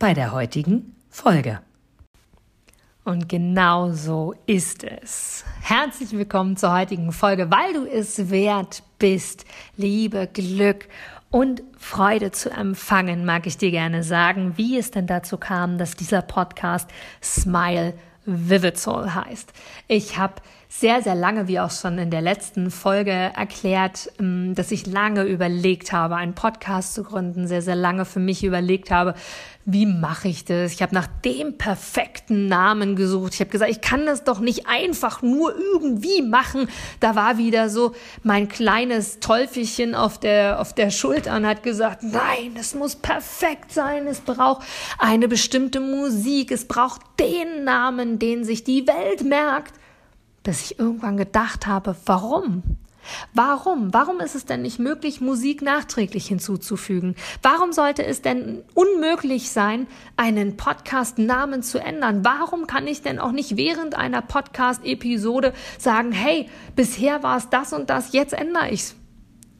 bei der heutigen Folge. Und genau so ist es. Herzlich willkommen zur heutigen Folge, weil du es wert bist, Liebe, Glück und Freude zu empfangen, mag ich dir gerne sagen, wie es denn dazu kam, dass dieser Podcast Smile Vivid Soul heißt. Ich habe sehr, sehr lange, wie auch schon in der letzten Folge erklärt, ähm, dass ich lange überlegt habe, einen Podcast zu gründen, sehr, sehr lange für mich überlegt habe, wie mache ich das? Ich habe nach dem perfekten Namen gesucht. Ich habe gesagt, ich kann das doch nicht einfach nur irgendwie machen. Da war wieder so mein kleines Teufelchen auf der, auf der Schulter und hat gesagt, nein, es muss perfekt sein. Es braucht eine bestimmte Musik. Es braucht den Namen, den sich die Welt merkt. Bis ich irgendwann gedacht habe, warum? Warum? Warum ist es denn nicht möglich, Musik nachträglich hinzuzufügen? Warum sollte es denn unmöglich sein, einen Podcast-Namen zu ändern? Warum kann ich denn auch nicht während einer Podcast-Episode sagen, hey, bisher war es das und das, jetzt ändere ich's?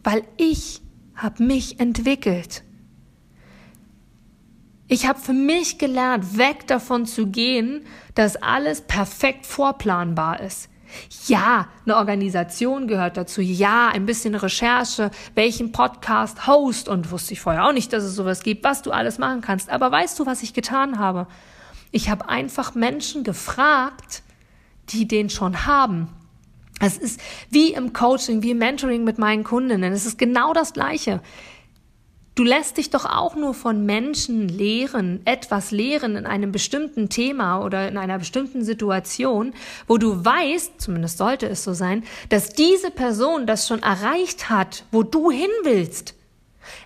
Weil ich habe mich entwickelt. Ich habe für mich gelernt, weg davon zu gehen, dass alles perfekt vorplanbar ist. Ja, eine Organisation gehört dazu. Ja, ein bisschen Recherche, welchen Podcast host und wusste ich vorher auch nicht, dass es sowas gibt, was du alles machen kannst. Aber weißt du, was ich getan habe? Ich habe einfach Menschen gefragt, die den schon haben. Es ist wie im Coaching, wie im Mentoring mit meinen Kundinnen. Es ist genau das Gleiche. Du lässt dich doch auch nur von Menschen lehren, etwas lehren in einem bestimmten Thema oder in einer bestimmten Situation, wo du weißt, zumindest sollte es so sein, dass diese Person das schon erreicht hat, wo du hin willst.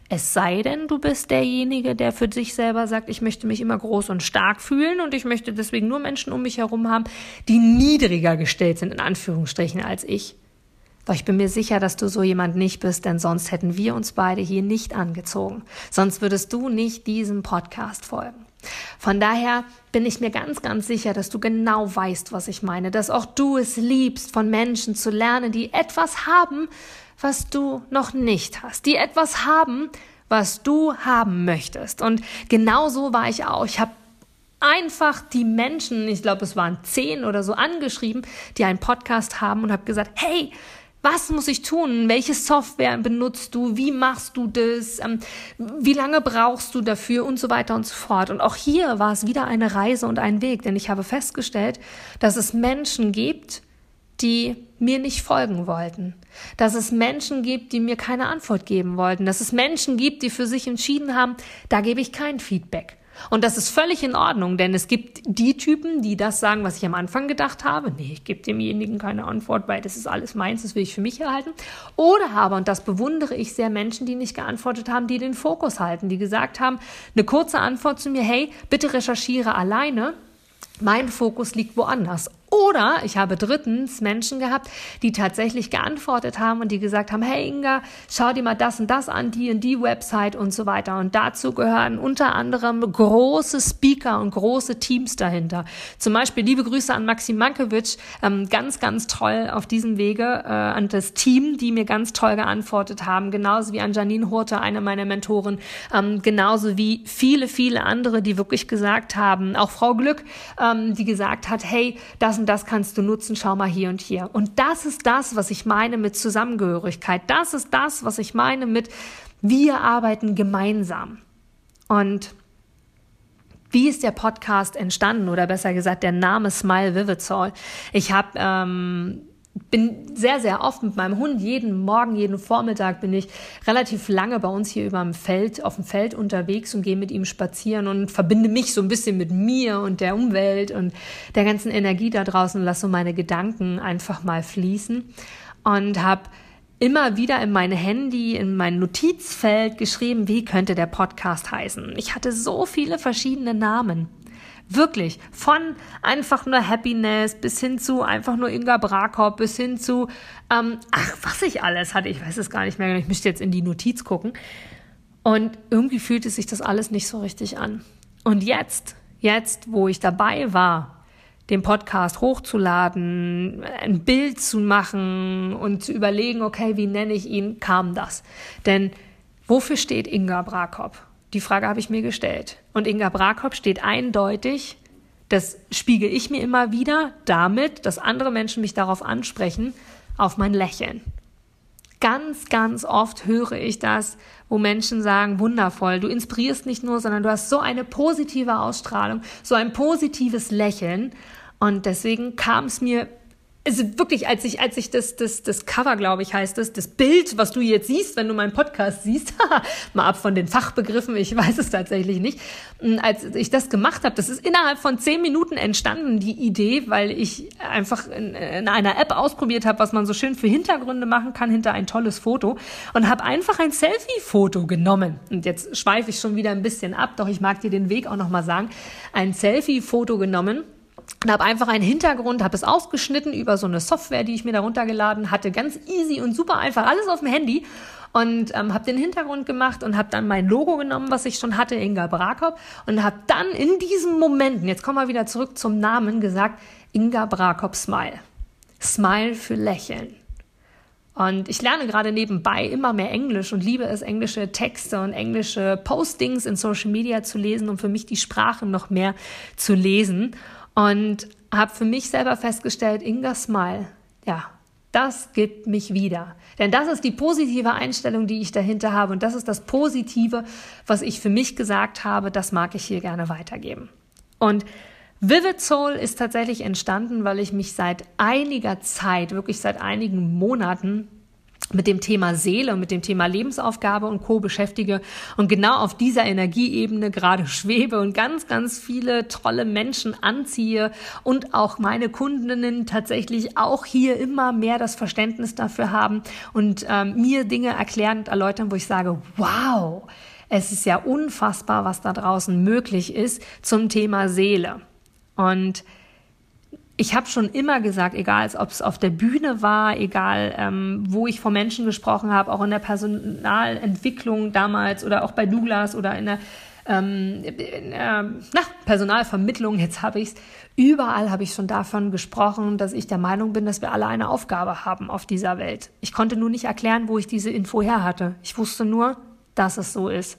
Es sei denn, du bist derjenige, der für sich selber sagt, ich möchte mich immer groß und stark fühlen und ich möchte deswegen nur Menschen um mich herum haben, die niedriger gestellt sind, in Anführungsstrichen, als ich. Doch ich bin mir sicher, dass du so jemand nicht bist, denn sonst hätten wir uns beide hier nicht angezogen. Sonst würdest du nicht diesem Podcast folgen. Von daher bin ich mir ganz, ganz sicher, dass du genau weißt, was ich meine, dass auch du es liebst, von Menschen zu lernen, die etwas haben, was du noch nicht hast, die etwas haben, was du haben möchtest. Und genau so war ich auch. Ich habe einfach die Menschen, ich glaube, es waren zehn oder so angeschrieben, die einen Podcast haben und habe gesagt, hey, was muss ich tun? Welche Software benutzt du? Wie machst du das? Ähm, wie lange brauchst du dafür? Und so weiter und so fort. Und auch hier war es wieder eine Reise und ein Weg, denn ich habe festgestellt, dass es Menschen gibt, die mir nicht folgen wollten. Dass es Menschen gibt, die mir keine Antwort geben wollten. Dass es Menschen gibt, die für sich entschieden haben, da gebe ich kein Feedback. Und das ist völlig in Ordnung, denn es gibt die Typen, die das sagen, was ich am Anfang gedacht habe. Nee, ich gebe demjenigen keine Antwort, weil das ist alles meins, das will ich für mich erhalten. Oder aber, und das bewundere ich sehr, Menschen, die nicht geantwortet haben, die den Fokus halten, die gesagt haben, eine kurze Antwort zu mir, hey, bitte recherchiere alleine. Mein Fokus liegt woanders. Oder ich habe drittens Menschen gehabt, die tatsächlich geantwortet haben und die gesagt haben, hey Inga, schau dir mal das und das an, die und die Website und so weiter. Und dazu gehören unter anderem große Speaker und große Teams dahinter. Zum Beispiel liebe Grüße an Maxim Mankiewicz, ähm, ganz, ganz toll auf diesem Wege, äh, an das Team, die mir ganz toll geantwortet haben, genauso wie an Janine Hurte, eine meiner Mentoren, ähm, genauso wie viele, viele andere, die wirklich gesagt haben, auch Frau Glück, ähm, die gesagt hat, hey, das und das kannst du nutzen, schau mal hier und hier. Und das ist das, was ich meine mit Zusammengehörigkeit. Das ist das, was ich meine mit wir arbeiten gemeinsam. Und wie ist der Podcast entstanden oder besser gesagt der Name Smile Vivid Soul? Ich habe ähm, bin sehr, sehr oft mit meinem Hund, jeden Morgen, jeden Vormittag bin ich relativ lange bei uns hier über dem Feld, auf dem Feld unterwegs und gehe mit ihm spazieren und verbinde mich so ein bisschen mit mir und der Umwelt und der ganzen Energie da draußen und lasse so meine Gedanken einfach mal fließen und habe immer wieder in mein Handy, in mein Notizfeld geschrieben, wie könnte der Podcast heißen. Ich hatte so viele verschiedene Namen. Wirklich. Von einfach nur Happiness bis hin zu einfach nur Inga Brakop, bis hin zu, ähm, ach, was ich alles hatte. Ich weiß es gar nicht mehr. Ich müsste jetzt in die Notiz gucken. Und irgendwie fühlte sich das alles nicht so richtig an. Und jetzt, jetzt, wo ich dabei war, den Podcast hochzuladen, ein Bild zu machen und zu überlegen, okay, wie nenne ich ihn, kam das. Denn wofür steht Inga Brakop? Die Frage habe ich mir gestellt. Und Inga Brakop steht eindeutig, das spiegel ich mir immer wieder damit, dass andere Menschen mich darauf ansprechen, auf mein Lächeln. Ganz, ganz oft höre ich das, wo Menschen sagen, wundervoll, du inspirierst nicht nur, sondern du hast so eine positive Ausstrahlung, so ein positives Lächeln. Und deswegen kam es mir also wirklich, als ich, als ich das, das, das Cover, glaube ich, heißt es, das Bild, was du jetzt siehst, wenn du meinen Podcast siehst, mal ab von den Fachbegriffen, ich weiß es tatsächlich nicht, hm, als ich das gemacht habe, das ist innerhalb von zehn Minuten entstanden, die Idee, weil ich einfach in, in einer App ausprobiert habe, was man so schön für Hintergründe machen kann, hinter ein tolles Foto und habe einfach ein Selfie-Foto genommen. Und jetzt schweife ich schon wieder ein bisschen ab, doch ich mag dir den Weg auch nochmal sagen, ein Selfie-Foto genommen und habe einfach einen Hintergrund, habe es ausgeschnitten über so eine Software, die ich mir da runtergeladen hatte, ganz easy und super einfach, alles auf dem Handy und ähm, habe den Hintergrund gemacht und habe dann mein Logo genommen, was ich schon hatte, Inga Brakop und habe dann in diesen Momenten, jetzt kommen wir wieder zurück zum Namen, gesagt, Inga Brakop Smile. Smile für Lächeln. Und ich lerne gerade nebenbei immer mehr Englisch und liebe es, englische Texte und englische Postings in Social Media zu lesen, um für mich die Sprache noch mehr zu lesen. Und habe für mich selber festgestellt, Inga Smile, ja, das gibt mich wieder. Denn das ist die positive Einstellung, die ich dahinter habe. Und das ist das Positive, was ich für mich gesagt habe, das mag ich hier gerne weitergeben. Und Vivid Soul ist tatsächlich entstanden, weil ich mich seit einiger Zeit, wirklich seit einigen Monaten mit dem Thema Seele und mit dem Thema Lebensaufgabe und Co. beschäftige und genau auf dieser Energieebene gerade schwebe und ganz, ganz viele tolle Menschen anziehe und auch meine Kundinnen tatsächlich auch hier immer mehr das Verständnis dafür haben und ähm, mir Dinge erklären und erläutern, wo ich sage, wow, es ist ja unfassbar, was da draußen möglich ist zum Thema Seele. Und ich habe schon immer gesagt, egal ob es auf der Bühne war, egal ähm, wo ich vor Menschen gesprochen habe, auch in der Personalentwicklung damals oder auch bei Douglas oder in der, ähm, in der na, Personalvermittlung, jetzt habe ich es, überall habe ich schon davon gesprochen, dass ich der Meinung bin, dass wir alle eine Aufgabe haben auf dieser Welt. Ich konnte nur nicht erklären, wo ich diese Info her hatte. Ich wusste nur, dass es so ist.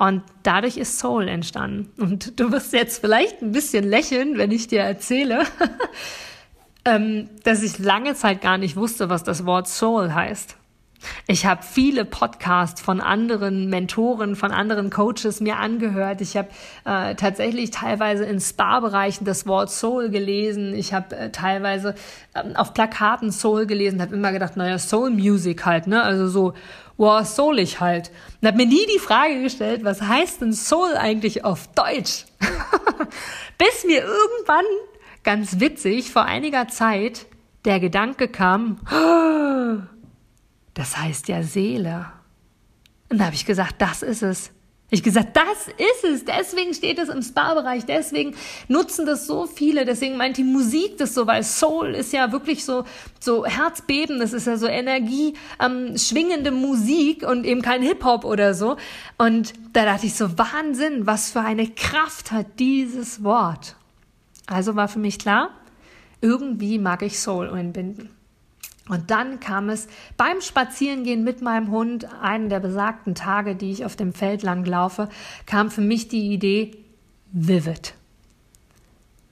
Und dadurch ist Soul entstanden. Und du wirst jetzt vielleicht ein bisschen lächeln, wenn ich dir erzähle, ähm, dass ich lange Zeit gar nicht wusste, was das Wort Soul heißt. Ich habe viele Podcasts von anderen Mentoren, von anderen Coaches mir angehört. Ich habe äh, tatsächlich teilweise in Spa-Bereichen das Wort Soul gelesen. Ich habe äh, teilweise ähm, auf Plakaten Soul gelesen. Habe immer gedacht, naja, Soul Music halt, ne? Also so wow, soulig halt. Und habe mir nie die Frage gestellt, was heißt denn Soul eigentlich auf Deutsch? Bis mir irgendwann, ganz witzig, vor einiger Zeit der Gedanke kam, das heißt ja Seele. Und da habe ich gesagt, das ist es. Ich gesagt, das ist es. Deswegen steht es im Spa-Bereich. Deswegen nutzen das so viele. Deswegen meint die Musik das so, weil Soul ist ja wirklich so, so Herzbeben. Das ist ja so Energie, ähm, schwingende Musik und eben kein Hip-Hop oder so. Und da dachte ich so, Wahnsinn, was für eine Kraft hat dieses Wort. Also war für mich klar, irgendwie mag ich Soul einbinden. Und dann kam es beim Spazierengehen mit meinem Hund, einen der besagten Tage, die ich auf dem Feld lang laufe, kam für mich die Idee Vivid.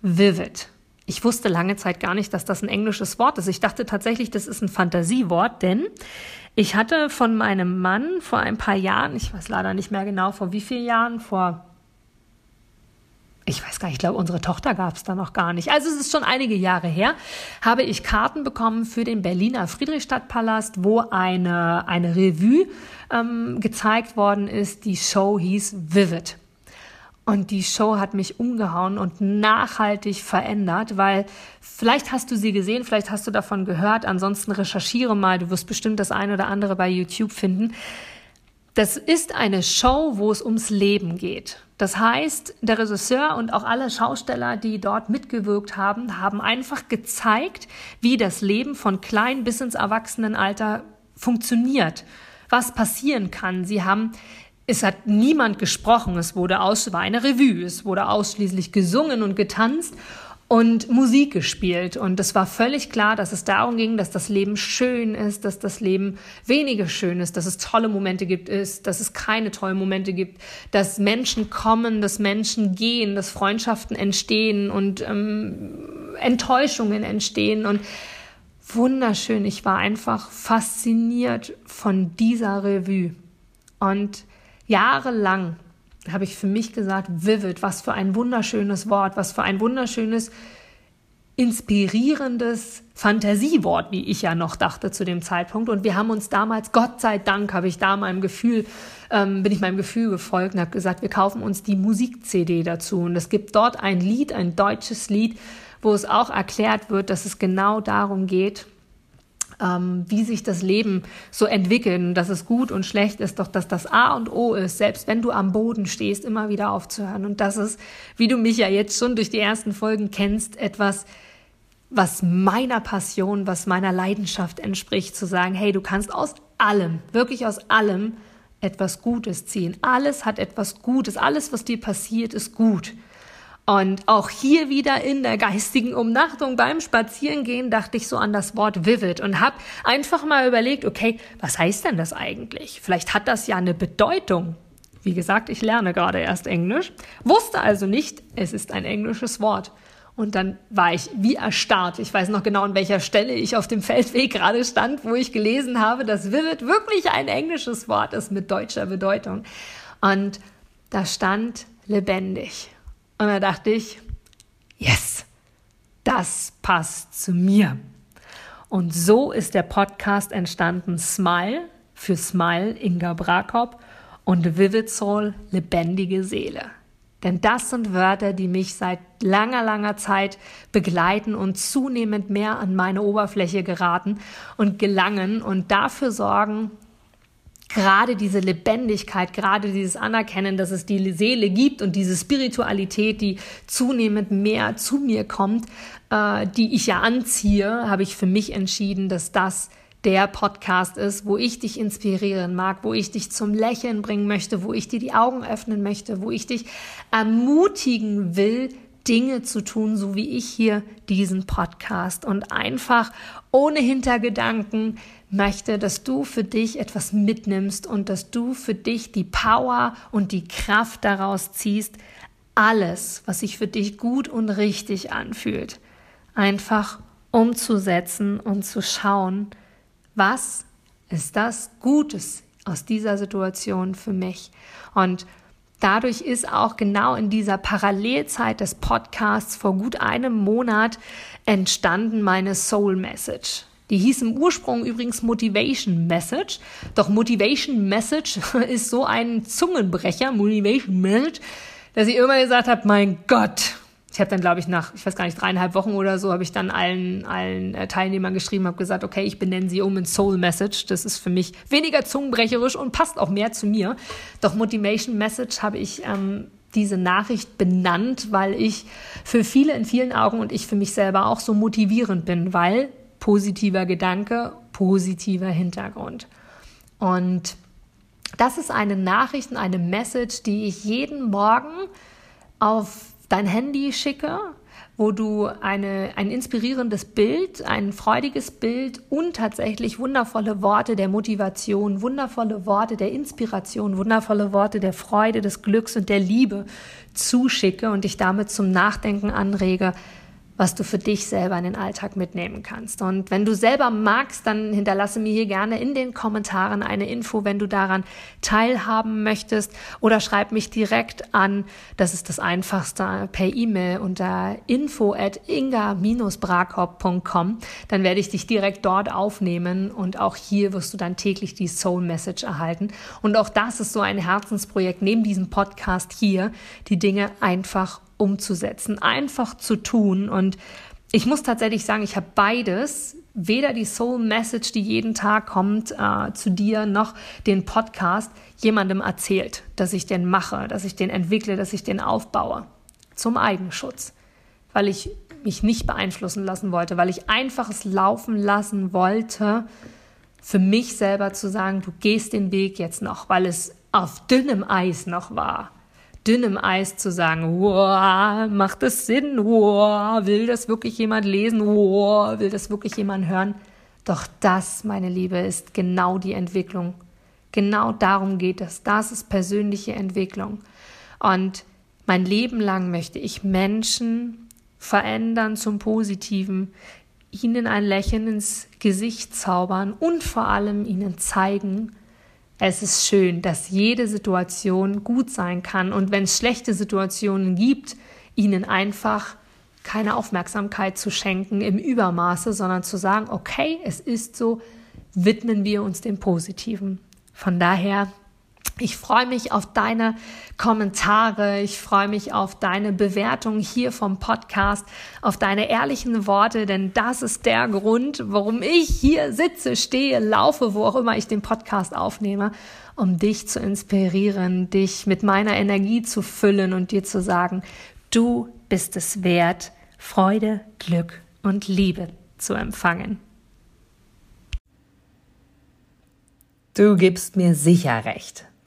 Vivid. Ich wusste lange Zeit gar nicht, dass das ein englisches Wort ist. Ich dachte tatsächlich, das ist ein Fantasiewort, denn ich hatte von meinem Mann vor ein paar Jahren, ich weiß leider nicht mehr genau vor wie vielen Jahren, vor ich weiß gar nicht, ich glaube, unsere Tochter gab es da noch gar nicht. Also es ist schon einige Jahre her, habe ich Karten bekommen für den Berliner Friedrichstadtpalast, wo eine, eine Revue ähm, gezeigt worden ist. Die Show hieß Vivid. Und die Show hat mich umgehauen und nachhaltig verändert, weil vielleicht hast du sie gesehen, vielleicht hast du davon gehört. Ansonsten recherchiere mal, du wirst bestimmt das eine oder andere bei YouTube finden. Das ist eine Show, wo es ums Leben geht. Das heißt, der Regisseur und auch alle Schausteller, die dort mitgewirkt haben, haben einfach gezeigt, wie das Leben von klein bis ins Erwachsenenalter funktioniert, was passieren kann. Sie haben es hat niemand gesprochen, es wurde aus, war eine Revue, es wurde ausschließlich gesungen und getanzt und Musik gespielt. Und es war völlig klar, dass es darum ging, dass das Leben schön ist, dass das Leben weniger schön ist, dass es tolle Momente gibt, ist, dass es keine tollen Momente gibt, dass Menschen kommen, dass Menschen gehen, dass Freundschaften entstehen und ähm, Enttäuschungen entstehen und wunderschön. Ich war einfach fasziniert von dieser Revue. Und jahrelang habe ich für mich gesagt, vivid, was für ein wunderschönes Wort, was für ein wunderschönes, inspirierendes Fantasiewort, wie ich ja noch dachte zu dem Zeitpunkt. Und wir haben uns damals, Gott sei Dank, habe ich da meinem Gefühl, ähm, bin ich meinem Gefühl gefolgt und habe gesagt, wir kaufen uns die Musik-CD dazu. Und es gibt dort ein Lied, ein deutsches Lied, wo es auch erklärt wird, dass es genau darum geht, ähm, wie sich das Leben so entwickelt dass es gut und schlecht ist, doch dass das A und O ist, selbst wenn du am Boden stehst, immer wieder aufzuhören. Und das ist, wie du mich ja jetzt schon durch die ersten Folgen kennst, etwas, was meiner Passion, was meiner Leidenschaft entspricht, zu sagen, hey, du kannst aus allem, wirklich aus allem etwas Gutes ziehen. Alles hat etwas Gutes. Alles, was dir passiert, ist gut. Und auch hier wieder in der geistigen Umnachtung beim Spazierengehen dachte ich so an das Wort vivid und habe einfach mal überlegt, okay, was heißt denn das eigentlich? Vielleicht hat das ja eine Bedeutung. Wie gesagt, ich lerne gerade erst Englisch, wusste also nicht, es ist ein englisches Wort. Und dann war ich wie erstarrt. Ich weiß noch genau, an welcher Stelle ich auf dem Feldweg gerade stand, wo ich gelesen habe, dass vivid wirklich ein englisches Wort ist mit deutscher Bedeutung. Und da stand lebendig. Und da dachte ich, yes, das passt zu mir. Und so ist der Podcast entstanden Smile für Smile Inga Brakop und Vivid Soul lebendige Seele. Denn das sind Wörter, die mich seit langer, langer Zeit begleiten und zunehmend mehr an meine Oberfläche geraten und gelangen und dafür sorgen, gerade diese Lebendigkeit, gerade dieses Anerkennen, dass es die Seele gibt und diese Spiritualität, die zunehmend mehr zu mir kommt, äh, die ich ja anziehe, habe ich für mich entschieden, dass das der Podcast ist, wo ich dich inspirieren mag, wo ich dich zum Lächeln bringen möchte, wo ich dir die Augen öffnen möchte, wo ich dich ermutigen will, Dinge zu tun, so wie ich hier diesen Podcast. Und einfach ohne Hintergedanken möchte, dass du für dich etwas mitnimmst und dass du für dich die Power und die Kraft daraus ziehst, alles, was sich für dich gut und richtig anfühlt, einfach umzusetzen und zu schauen, was ist das Gutes aus dieser Situation für mich. Und dadurch ist auch genau in dieser Parallelzeit des Podcasts vor gut einem Monat entstanden meine Soul Message. Die hieß im Ursprung übrigens Motivation Message. Doch Motivation Message ist so ein Zungenbrecher, Motivation Message, dass ich immer gesagt habe, mein Gott. Ich habe dann, glaube ich, nach, ich weiß gar nicht, dreieinhalb Wochen oder so, habe ich dann allen, allen äh, Teilnehmern geschrieben, habe gesagt, okay, ich benenne sie um in Soul Message. Das ist für mich weniger zungenbrecherisch und passt auch mehr zu mir. Doch Motivation Message habe ich ähm, diese Nachricht benannt, weil ich für viele in vielen Augen und ich für mich selber auch so motivierend bin, weil positiver Gedanke, positiver Hintergrund. Und das ist eine Nachricht und eine Message, die ich jeden Morgen auf dein Handy schicke, wo du eine, ein inspirierendes Bild, ein freudiges Bild und tatsächlich wundervolle Worte der Motivation, wundervolle Worte der Inspiration, wundervolle Worte der Freude, des Glücks und der Liebe zuschicke und dich damit zum Nachdenken anrege, was du für dich selber in den Alltag mitnehmen kannst. Und wenn du selber magst, dann hinterlasse mir hier gerne in den Kommentaren eine Info, wenn du daran teilhaben möchtest oder schreib mich direkt an. Das ist das einfachste per E-Mail unter info at inga-brakop.com. Dann werde ich dich direkt dort aufnehmen und auch hier wirst du dann täglich die Soul Message erhalten. Und auch das ist so ein Herzensprojekt neben diesem Podcast hier, die Dinge einfach umzusetzen, einfach zu tun. Und ich muss tatsächlich sagen, ich habe beides, weder die Soul Message, die jeden Tag kommt äh, zu dir, noch den Podcast jemandem erzählt, dass ich den mache, dass ich den entwickle, dass ich den aufbaue. Zum Eigenschutz. Weil ich mich nicht beeinflussen lassen wollte, weil ich einfach es laufen lassen wollte, für mich selber zu sagen, du gehst den Weg jetzt noch, weil es auf dünnem Eis noch war dünnem Eis zu sagen, macht das Sinn? Will das wirklich jemand lesen? Will das wirklich jemand hören? Doch das, meine Liebe, ist genau die Entwicklung. Genau darum geht es. Das ist persönliche Entwicklung. Und mein Leben lang möchte ich Menschen verändern zum Positiven, ihnen ein Lächeln ins Gesicht zaubern und vor allem ihnen zeigen, es ist schön, dass jede Situation gut sein kann und wenn es schlechte Situationen gibt, ihnen einfach keine Aufmerksamkeit zu schenken im Übermaße, sondern zu sagen, okay, es ist so, widmen wir uns dem Positiven. Von daher ich freue mich auf deine Kommentare, ich freue mich auf deine Bewertung hier vom Podcast, auf deine ehrlichen Worte, denn das ist der Grund, warum ich hier sitze, stehe, laufe, wo auch immer ich den Podcast aufnehme, um dich zu inspirieren, dich mit meiner Energie zu füllen und dir zu sagen, du bist es wert, Freude, Glück und Liebe zu empfangen. Du gibst mir sicher recht